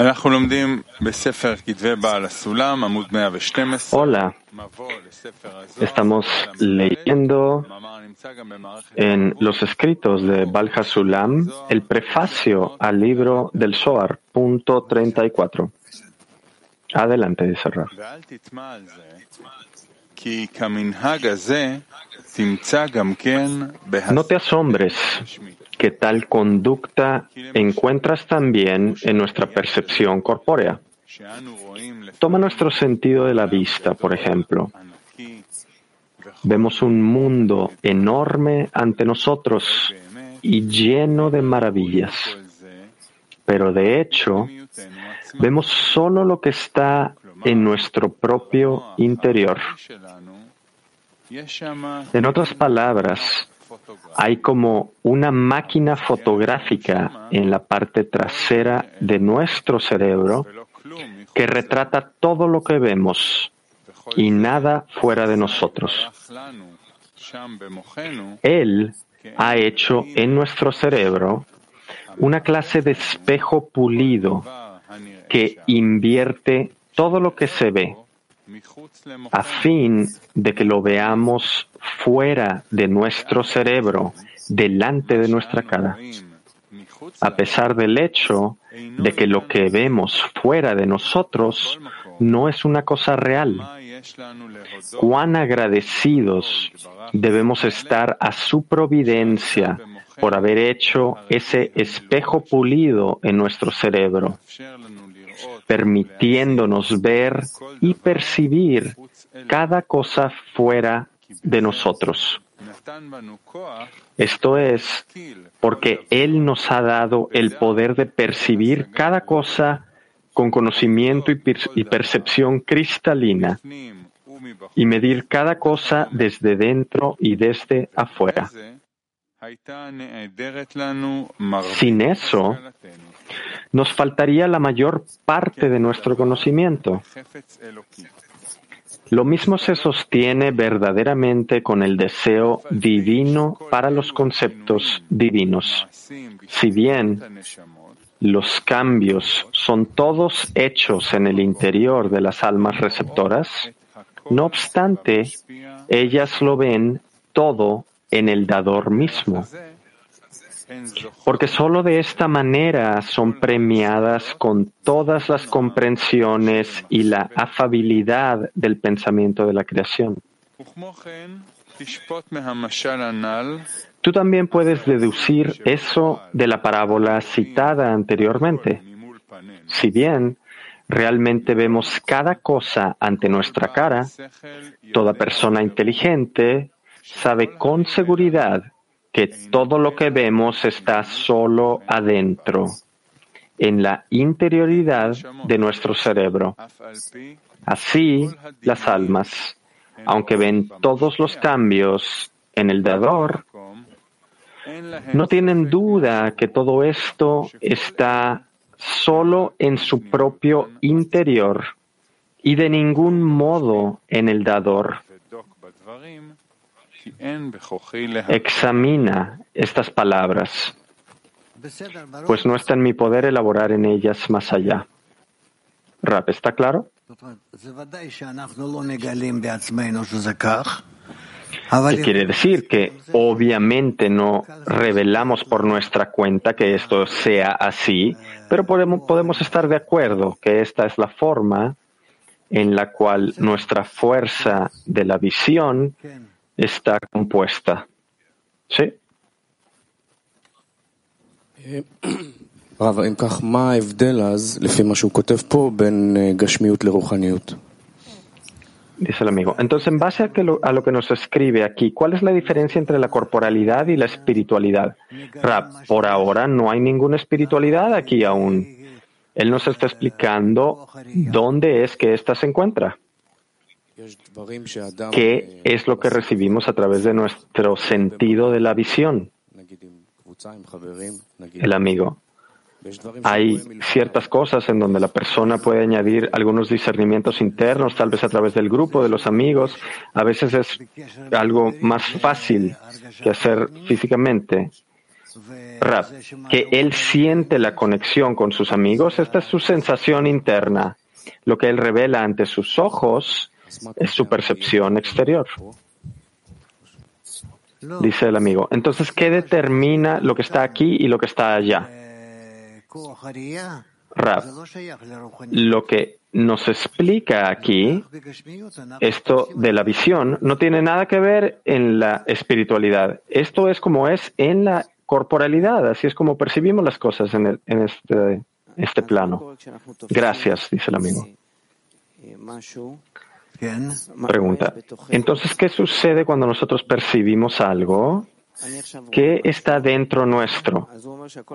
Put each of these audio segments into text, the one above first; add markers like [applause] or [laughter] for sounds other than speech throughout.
Hola, estamos leyendo en los escritos de Bal Hasulam el prefacio al libro del Zohar, punto 34. Adelante, dice. No te asombres que tal conducta encuentras también en nuestra percepción corpórea. Toma nuestro sentido de la vista, por ejemplo. Vemos un mundo enorme ante nosotros y lleno de maravillas. Pero de hecho, vemos solo lo que está en nuestro propio interior. En otras palabras, hay como una máquina fotográfica en la parte trasera de nuestro cerebro que retrata todo lo que vemos y nada fuera de nosotros. Él ha hecho en nuestro cerebro una clase de espejo pulido que invierte todo lo que se ve a fin de que lo veamos fuera de nuestro cerebro, delante de nuestra cara. A pesar del hecho de que lo que vemos fuera de nosotros no es una cosa real. Cuán agradecidos debemos estar a su providencia por haber hecho ese espejo pulido en nuestro cerebro permitiéndonos ver y percibir cada cosa fuera de nosotros. Esto es porque Él nos ha dado el poder de percibir cada cosa con conocimiento y, percepción cristalina y medir cada cosa desde dentro y desde afuera. Sin eso, nos faltaría la mayor parte de nuestro conocimiento. Lo mismo se sostiene verdaderamente con el deseo divino para los conceptos divinos. Si bien los cambios son todos hechos en el interior de las almas receptoras, no obstante, ellas lo ven todo en el dador mismo porque sólo de esta manera son premiadas con todas las comprensiones y la afabilidad del pensamiento de la creación. Tú también puedes deducir eso de la parábola citada anteriormente. Si bien realmente vemos cada cosa ante nuestra cara, toda persona inteligente sabe con seguridad que todo lo que vemos está solo adentro, en la interioridad de nuestro cerebro. Así, las almas, aunque ven todos los cambios en el dador, no tienen duda que todo esto está solo en su propio interior y de ningún modo en el dador. Examina estas palabras, pues no está en mi poder elaborar en ellas más allá. Rap, ¿está claro? ¿Qué quiere decir? Que obviamente no revelamos por nuestra cuenta que esto sea así, pero podemos, podemos estar de acuerdo que esta es la forma en la cual nuestra fuerza de la visión está compuesta. ¿Sí? [clears throat] Dice el amigo. Entonces, en base a, lo, a, lo, que nos escribe aquí, ¿cuál es la diferencia entre la corporalidad y la espiritualidad? por ahora no hay ninguna espiritualidad aquí aún. Él nos está explicando dónde es que ésta se encuentra. ¿Qué es lo que recibimos a través de nuestro sentido de la visión? El amigo. Hay ciertas cosas en donde la persona puede añadir algunos discernimientos internos, tal vez a través del grupo, de los amigos. A veces es algo más fácil que hacer físicamente. Rab, que él siente la conexión con sus amigos, esta es su sensación interna. Lo que él revela ante sus ojos es su percepción exterior. Dice el amigo. Entonces, ¿qué determina lo que está aquí y lo que está allá? Rab, lo que nos explica aquí, esto de la visión, no tiene nada que ver en la espiritualidad. Esto es como es en la corporalidad, así es como percibimos las cosas en, el, en este, este plano. Gracias, dice el amigo. Pregunta. Entonces, ¿qué sucede cuando nosotros percibimos algo? ¿Qué está dentro nuestro?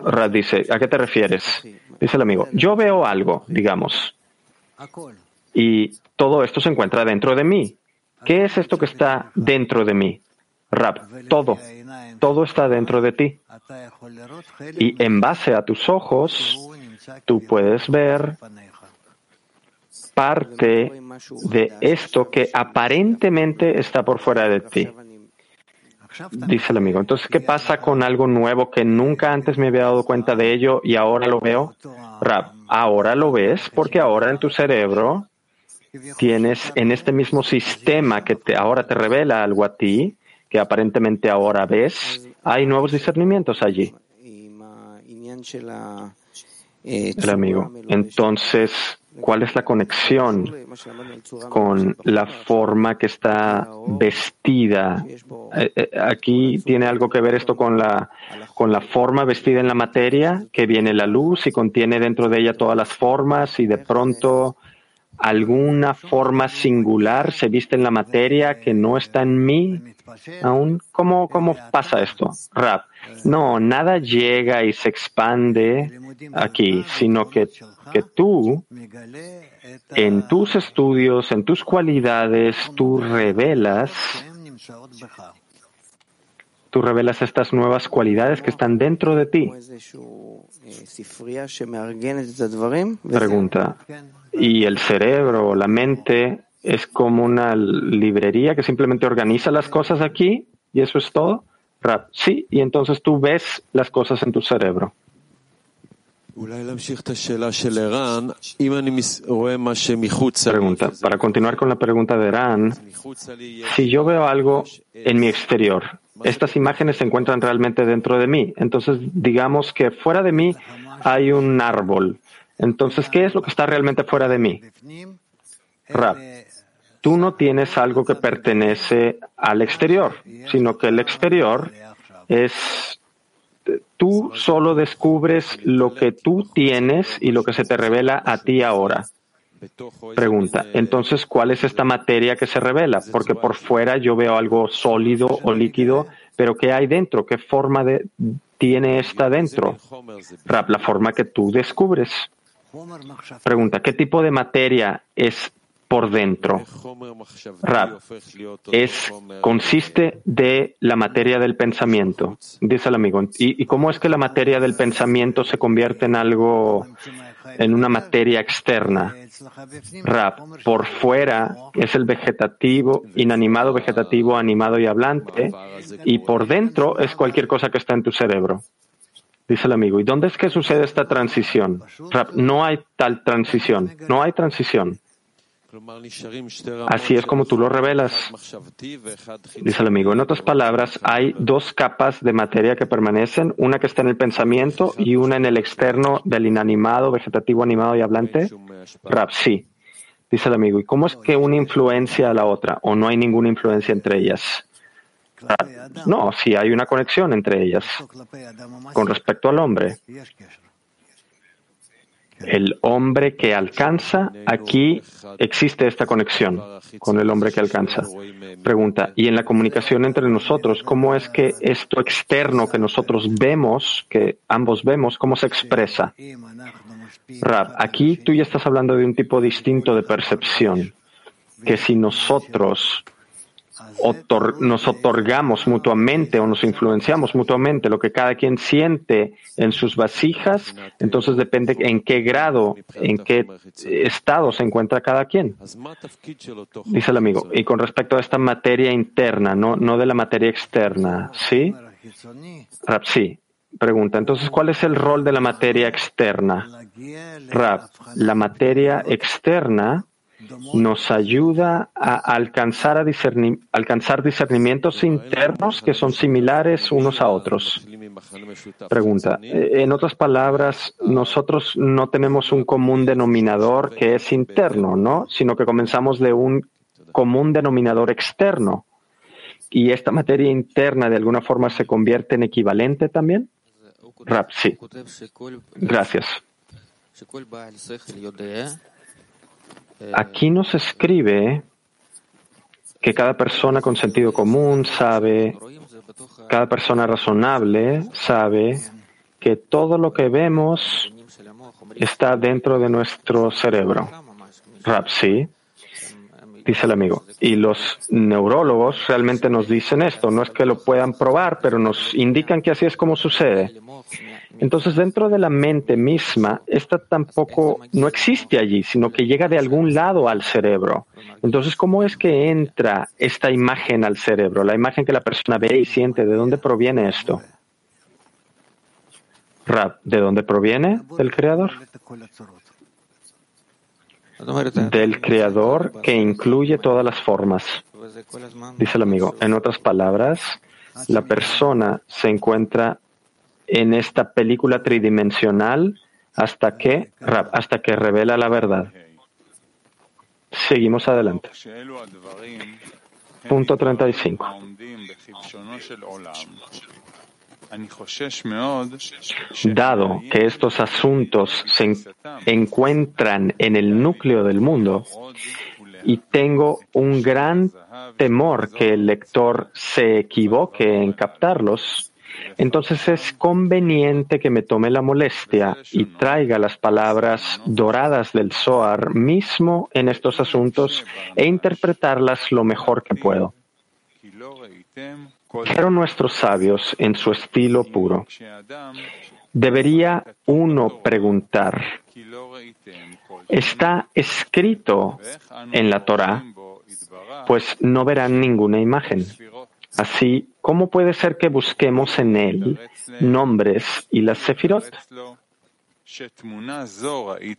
Rad dice, ¿a qué te refieres? Dice el amigo, yo veo algo, digamos, y todo esto se encuentra dentro de mí. ¿Qué es esto que está dentro de mí? Rab, todo, todo está dentro de ti. Y en base a tus ojos, tú puedes ver parte de esto que aparentemente está por fuera de ti. Dice el amigo. Entonces, ¿qué pasa con algo nuevo que nunca antes me había dado cuenta de ello y ahora lo veo? Rab, ahora lo ves porque ahora en tu cerebro tienes en este mismo sistema que te, ahora te revela algo a ti, que aparentemente ahora ves, hay nuevos discernimientos allí. El amigo. Entonces, ¿Cuál es la conexión con la forma que está vestida? Eh, eh, aquí tiene algo que ver esto con la, con la forma vestida en la materia, que viene la luz y contiene dentro de ella todas las formas y de pronto alguna forma singular se viste en la materia que no está en mí aún. ¿Cómo, cómo pasa esto? No, nada llega y se expande aquí, sino que, que tú, en tus estudios, en tus cualidades, tú revelas tú revelas estas nuevas cualidades que están dentro de ti. Pregunta. ¿Y el cerebro, la mente, es como una librería que simplemente organiza las cosas aquí y eso es todo? Sí, y entonces tú ves las cosas en tu cerebro. Pregunta. Para continuar con la pregunta de Eran, si yo veo algo en mi exterior, estas imágenes se encuentran realmente dentro de mí. Entonces, digamos que fuera de mí hay un árbol. Entonces, ¿qué es lo que está realmente fuera de mí? Rap, tú no tienes algo que pertenece al exterior, sino que el exterior es tú solo descubres lo que tú tienes y lo que se te revela a ti ahora. Pregunta, entonces, ¿cuál es esta materia que se revela? Porque por fuera yo veo algo sólido o líquido, pero ¿qué hay dentro? ¿Qué forma tiene esta dentro? La forma que tú descubres. Pregunta, ¿qué tipo de materia es por dentro. Rab es, consiste de la materia del pensamiento, dice el amigo. ¿Y, cómo es que la materia del pensamiento se convierte en algo, en una materia externa? Rab, por fuera es el vegetativo, inanimado, vegetativo, animado y hablante, y por dentro es cualquier cosa que está en tu cerebro. Dice el amigo, ¿y dónde es que sucede esta transición? Rab, no hay tal transición, no hay transición. Así es como tú lo revelas, dice el amigo. En otras palabras, hay dos capas de materia que permanecen, una que está en el pensamiento y una en el externo del inanimado, vegetativo, animado y hablante. Rap, sí, dice el amigo. ¿Y cómo es que una influencia a la otra o no hay ninguna influencia entre ellas? no, sí hay una conexión entre ellas. Con respecto al hombre, el hombre que alcanza, aquí existe esta conexión con el hombre que alcanza. Pregunta, y en la comunicación entre nosotros, ¿cómo es que esto externo que nosotros vemos, que ambos vemos, cómo se expresa? Rab, aquí tú ya estás hablando de un tipo distinto de percepción, que si nosotros nos otorgamos mutuamente o nos influenciamos mutuamente lo que cada quien siente en sus vasijas, entonces depende en qué grado, en qué estado se encuentra cada quien. Dice el amigo. Y con respecto a esta materia interna, no, no de la materia externa, ¿sí? Sí. Pregunta, entonces, ¿cuál es el rol de la materia externa? Rab, la materia externa nos ayuda a alcanzar, alcanzar discernimientos internos que son similares unos a otros. Pregunta, en otras palabras, nosotros no tenemos un común denominador que es interno, ¿no? Sino que comenzamos de un común denominador externo. ¿Y esta materia interna de alguna forma se convierte en equivalente también? Rap, sí. Gracias. Aquí nos escribe que cada persona con sentido común sabe, cada persona razonable sabe que todo lo que vemos está dentro de nuestro cerebro. Rap, sí dice el amigo. Y los neurólogos realmente nos dicen esto. No es que lo puedan probar, pero nos indican que así es como sucede. Entonces, dentro de la mente misma, esta tampoco no existe allí, sino que llega de algún lado al cerebro. Entonces, ¿cómo es que entra esta imagen al cerebro? La imagen que la persona ve y siente, ¿de dónde proviene esto? ¿de dónde proviene? ¿Del creador? Del creador que incluye todas las formas. Dice el amigo. En otras palabras, la persona se encuentra en esta película tridimensional hasta que, hasta que revela la verdad. Seguimos adelante. Punto 35. Dado que estos asuntos se encuentran en el núcleo del mundo y tengo un gran temor que el lector se equivoque en captarlos, entonces es conveniente que me tome la molestia y traiga las palabras doradas del Zohar mismo en estos asuntos e interpretarlas lo mejor que puedo. Dijeron nuestros sabios en su estilo puro. Debería uno preguntar, ¿está escrito en la Torah? Pues no verán ninguna imagen. Así, ¿cómo puede ser que busquemos en él nombres y las sefirot?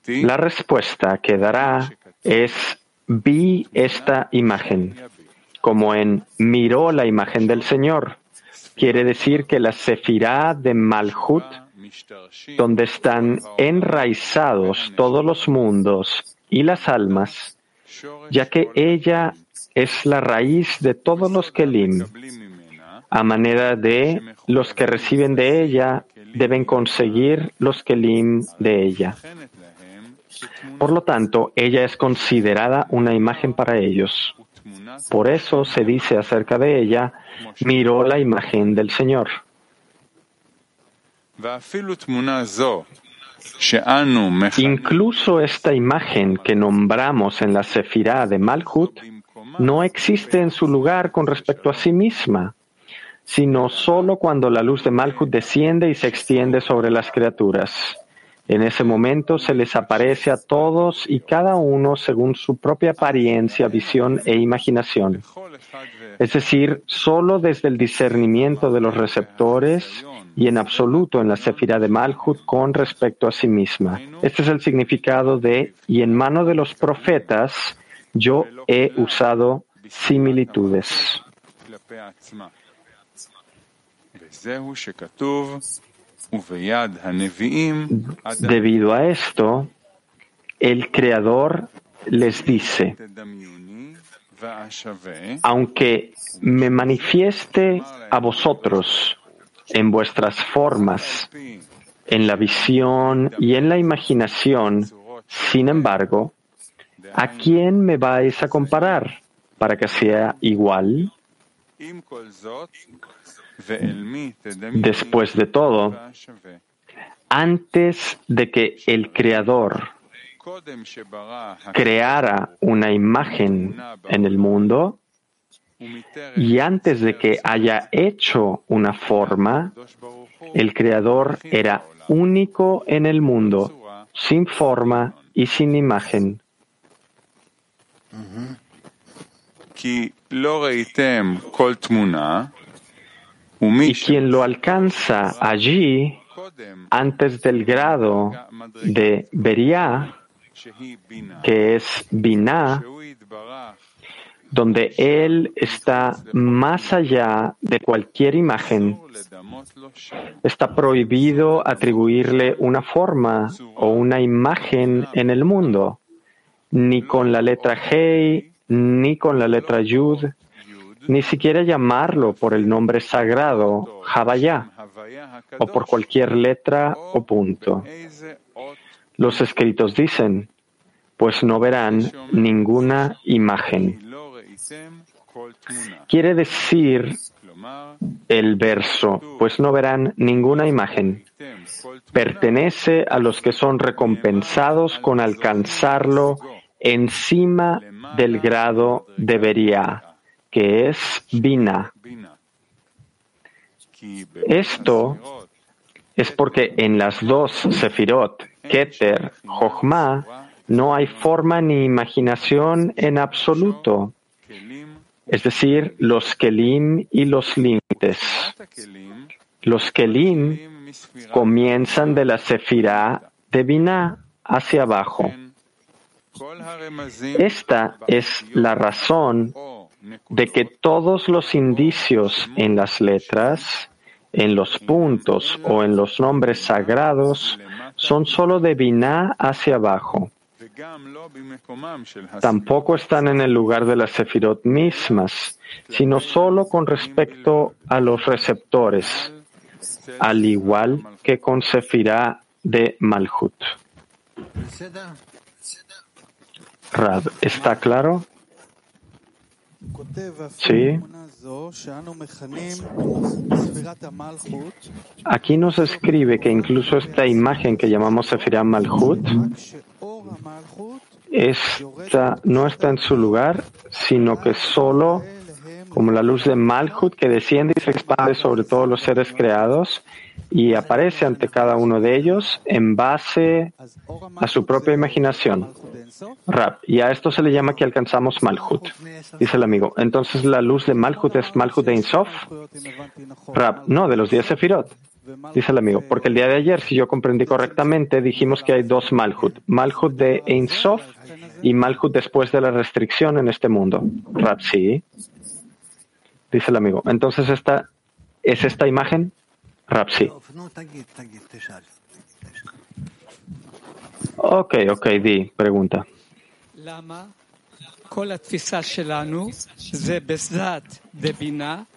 La respuesta que dará es vi esta imagen como en miró la imagen del Señor. Quiere decir que la sefirá de Malhut, donde están enraizados todos los mundos y las almas, ya que ella es la raíz de todos los kelim, a manera de los que reciben de ella deben conseguir los kelim de ella. Por lo tanto, ella es considerada una imagen para ellos. Por eso se dice acerca de ella, miró la imagen del Señor. Incluso esta imagen que nombramos en la Sefirá de Malhut no existe en su lugar con respecto a sí misma, sino solo cuando la luz de Malhut desciende y se extiende sobre las criaturas. En ese momento se les aparece a todos y cada uno según su propia apariencia, visión e imaginación. Es decir, solo desde el discernimiento de los receptores y en absoluto en la sefira de Malhut con respecto a sí misma. Este es el significado de y en mano de los profetas yo he usado similitudes. Debido a esto, el Creador les dice, aunque me manifieste a vosotros en vuestras formas, en la visión y en la imaginación, sin embargo, ¿a quién me vais a comparar para que sea igual? Después de todo, antes de que el Creador creara una imagen en el mundo y antes de que haya hecho una forma, el Creador era único en el mundo, sin forma y sin imagen Y quien lo alcanza allí, antes del grado de Beria, que es Binah, donde Él está más allá de cualquier imagen. Está prohibido atribuirle una forma o una imagen en el mundo, ni con la letra Hei, ni con la letra Yud, ni siquiera llamarlo por el nombre sagrado, Havaya, o por cualquier letra o punto. Los escritos dicen, pues no verán ninguna imagen. Quiere decir el verso, pues no verán ninguna imagen. Pertenece a los que son recompensados con alcanzarlo encima del grado de Beria, que es Bina. Esto es porque en las dos Sefirot, Keter, Jochma, no hay forma ni imaginación en absoluto es decir, los kelim y los límites. Los kelim comienzan de la sefirá de Binah hacia abajo. Esta es la razón de que todos los indicios en las letras, en los puntos o en los nombres sagrados son solo de Binah hacia abajo. Tampoco están en el lugar de las sefirot mismas, sino solo con respecto a los receptores, al igual que con sefirá de Malhut. Rab, ¿está claro? Sí. Aquí nos escribe que incluso esta imagen que llamamos Sefirah Malhut esta no está en su lugar, sino que solo como la luz de Malhut que desciende y se expande sobre todos los seres creados y aparece ante cada uno de ellos en base a su propia imaginación. Rab, y a esto se le llama que alcanzamos Malhut, dice el amigo. Entonces la luz de Malhut es Malhut de Insof. Rab, no, de los días Sefirot. Dice el amigo, porque el día de ayer, si yo comprendí correctamente, dijimos que hay dos Malhut, Malhut de Ein Sof y Malhut después de la restricción en este mundo. Rab, sí. Dice el amigo. Entonces, esta, ¿es esta imagen? Rab, sí. Ok, ok, di, pregunta.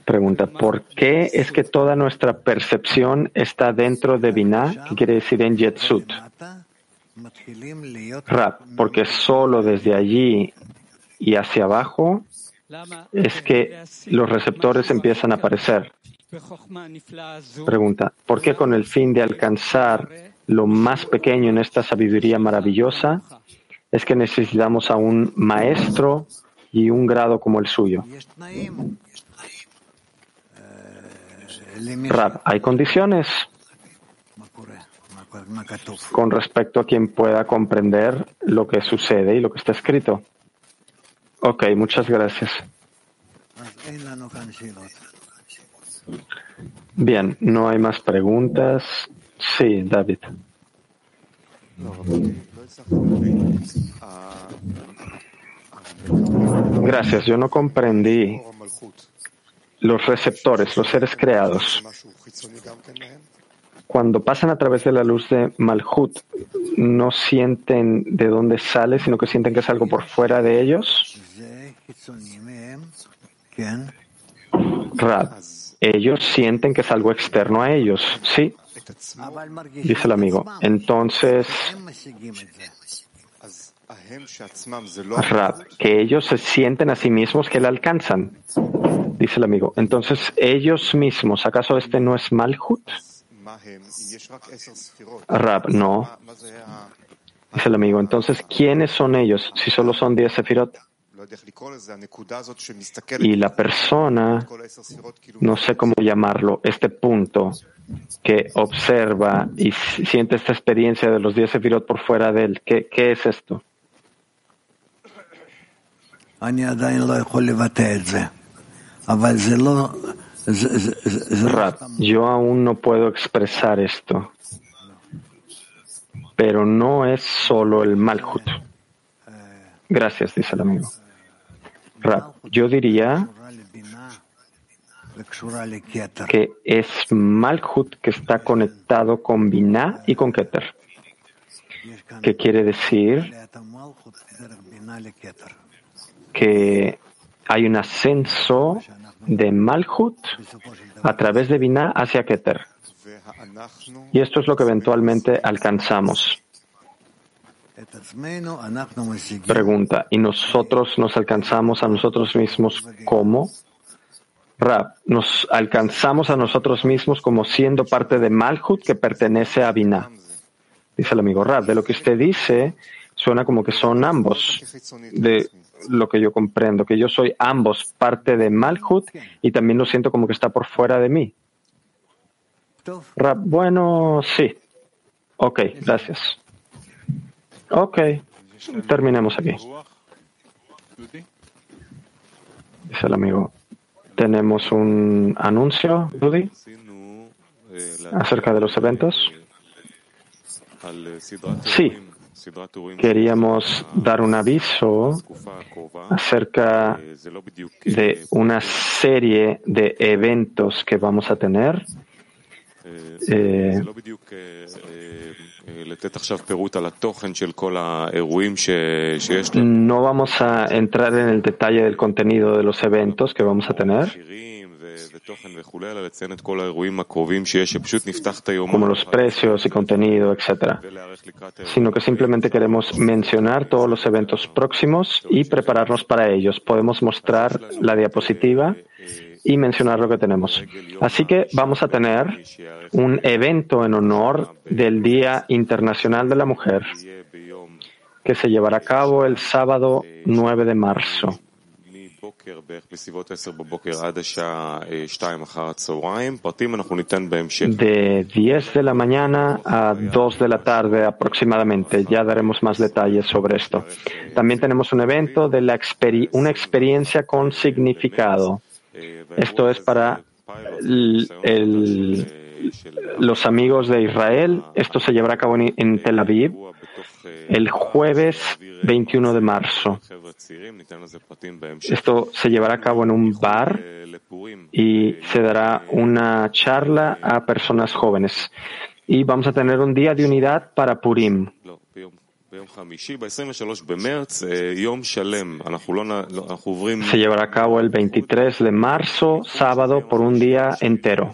Pregunta, ¿por qué es que toda nuestra percepción está dentro de Binah, que quiere decir en Yetzut? Rab, porque solo desde allí y hacia abajo es que los receptores empiezan a aparecer. Pregunta, ¿por qué con el fin de alcanzar lo más pequeño en esta sabiduría maravillosa es que necesitamos a un maestro y un grado como el suyo. Rab, hay condiciones con respecto a quien pueda comprender lo que sucede y lo que está escrito. Ok, muchas gracias. Bien, no hay más preguntas. Sí, David. Gracias, yo no comprendí los receptores, los seres creados. Cuando pasan a través de la luz de Malhut, no sienten de dónde sale, sino que sienten que es algo por fuera de ellos. Rab, ellos sienten que es algo externo a ellos, sí, dice el amigo. Entonces, que ellos se sienten a sí mismos que la alcanzan, dice el amigo. Entonces, ellos mismos, ¿acaso este no es Malhut? Rab, no. Dice el amigo. Entonces, ¿quiénes son ellos si solo son 10 sefirot? Y la persona, no sé cómo llamarlo, este punto que observa y siente esta experiencia de los 10 sefirot por fuera de él, ¿qué, qué es esto? Yo aún no puedo expresar esto, pero no es solo el Malhut. Gracias, dice el amigo. Rab, yo diría que es Malhut que está conectado con Binah y con Keter. ¿Qué quiere decir? Que hay un ascenso de Malhut a través de Binah hacia Keter. Y esto es lo que eventualmente alcanzamos. Pregunta, ¿y nosotros nos alcanzamos a nosotros mismos cómo? Rab, nos alcanzamos a nosotros mismos como siendo parte de Malhut que pertenece a Binah. Dice el amigo Rab, de lo que usted dice, suena como que son ambos, de lo que yo comprendo, que yo soy ambos parte de Malhut y también lo siento como que está por fuera de mí. Rab, bueno, sí. Ok, gracias. Ok, terminemos aquí. Dice el amigo. Tenemos un anuncio, Dudy, acerca de los eventos. Sí, queríamos dar un aviso acerca de una serie de eventos que vamos a tener. Eh, no vamos a entrar en el detalle del contenido de los eventos que vamos a tener, como los precios y contenido, etcétera, sino que simplemente queremos mencionar todos los eventos próximos y prepararnos para ellos. Podemos mostrar la diapositiva y mencionar lo que tenemos. Así que vamos a tener un evento en honor del Día Internacional de la Mujer que se llevará a cabo el sábado 9 de marzo. De 10 de la mañana a 2 de la tarde aproximadamente. Ya daremos más detalles sobre esto. También tenemos un evento de la una experiencia con significado esto es para los amigos de Israel. Esto se llevará a cabo en, Tel Aviv el jueves 21 de marzo. Esto se llevará a cabo en un bar y se dará una charla a personas jóvenes. Y vamos a tener un día de unidad para Purim. Se llevará a cabo el 23 de marzo, sábado, por un día entero.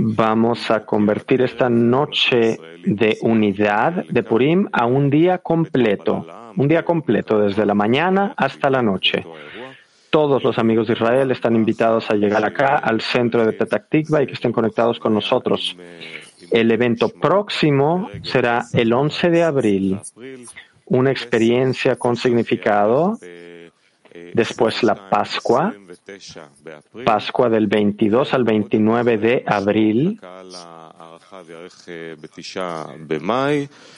Vamos a convertir esta noche de unidad de Purim a un día completo, un día completo desde la mañana hasta la noche. Todos los amigos de Israel están invitados a llegar acá al centro de Petah y que estén conectados con nosotros. El evento próximo será el 11 de abril, una experiencia con significado, después la Pascua, Pascua del 22 al 29 de abril,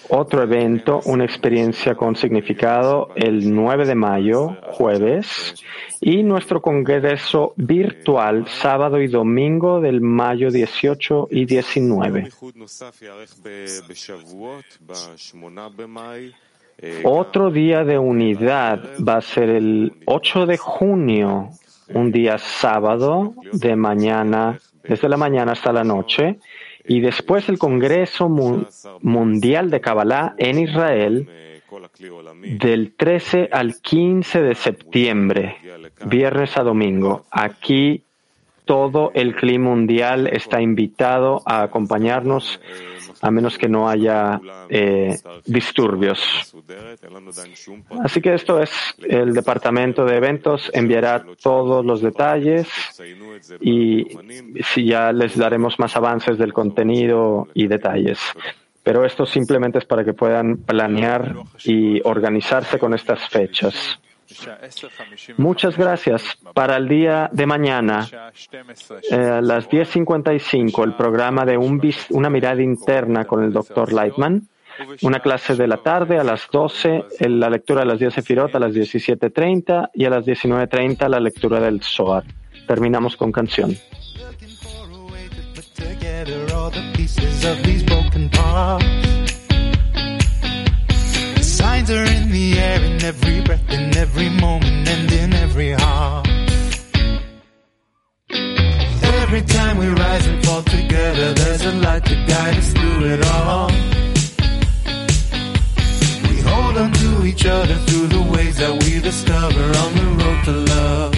otro evento, una experiencia con significado el 9 de mayo, jueves, y nuestro congreso virtual sábado y domingo del mayo 18 y 19. Otro día de unidad va a ser el 8 de junio, un día sábado de mañana, desde la mañana hasta la noche, y después el Congreso Mundial de Kabbalah en Israel del 13 al 15 de septiembre, viernes a domingo. Aquí todo el clima mundial está invitado a acompañarnos a menos que no haya eh, disturbios. Así que esto es el departamento de eventos, enviará todos los detalles y si ya les daremos más avances del contenido y detalles. Pero esto simplemente es para que puedan planear y organizarse con estas fechas. Muchas gracias. Para el día de mañana, eh, a las 10.55, el programa de un, una mirada interna con el doctor Lightman. Una clase de la tarde a las 12, la lectura de las 10 Sefirot a las 17.30 y a las 19.30 la lectura del Zohar. terminamos con canción. Signs are in the air in every breath, in every moment, and in every heart. Every time we rise and fall together, there's a light to guide us through it all. We hold on to each other through the ways that we discover on the road to love.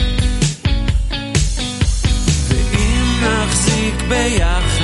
ואם נחזיק ביחד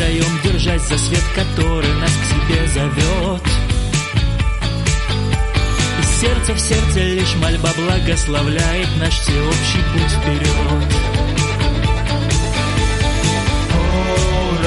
втроем держась за свет, который нас к себе зовет. И сердце в сердце лишь мольба благословляет наш всеобщий путь вперед. Hold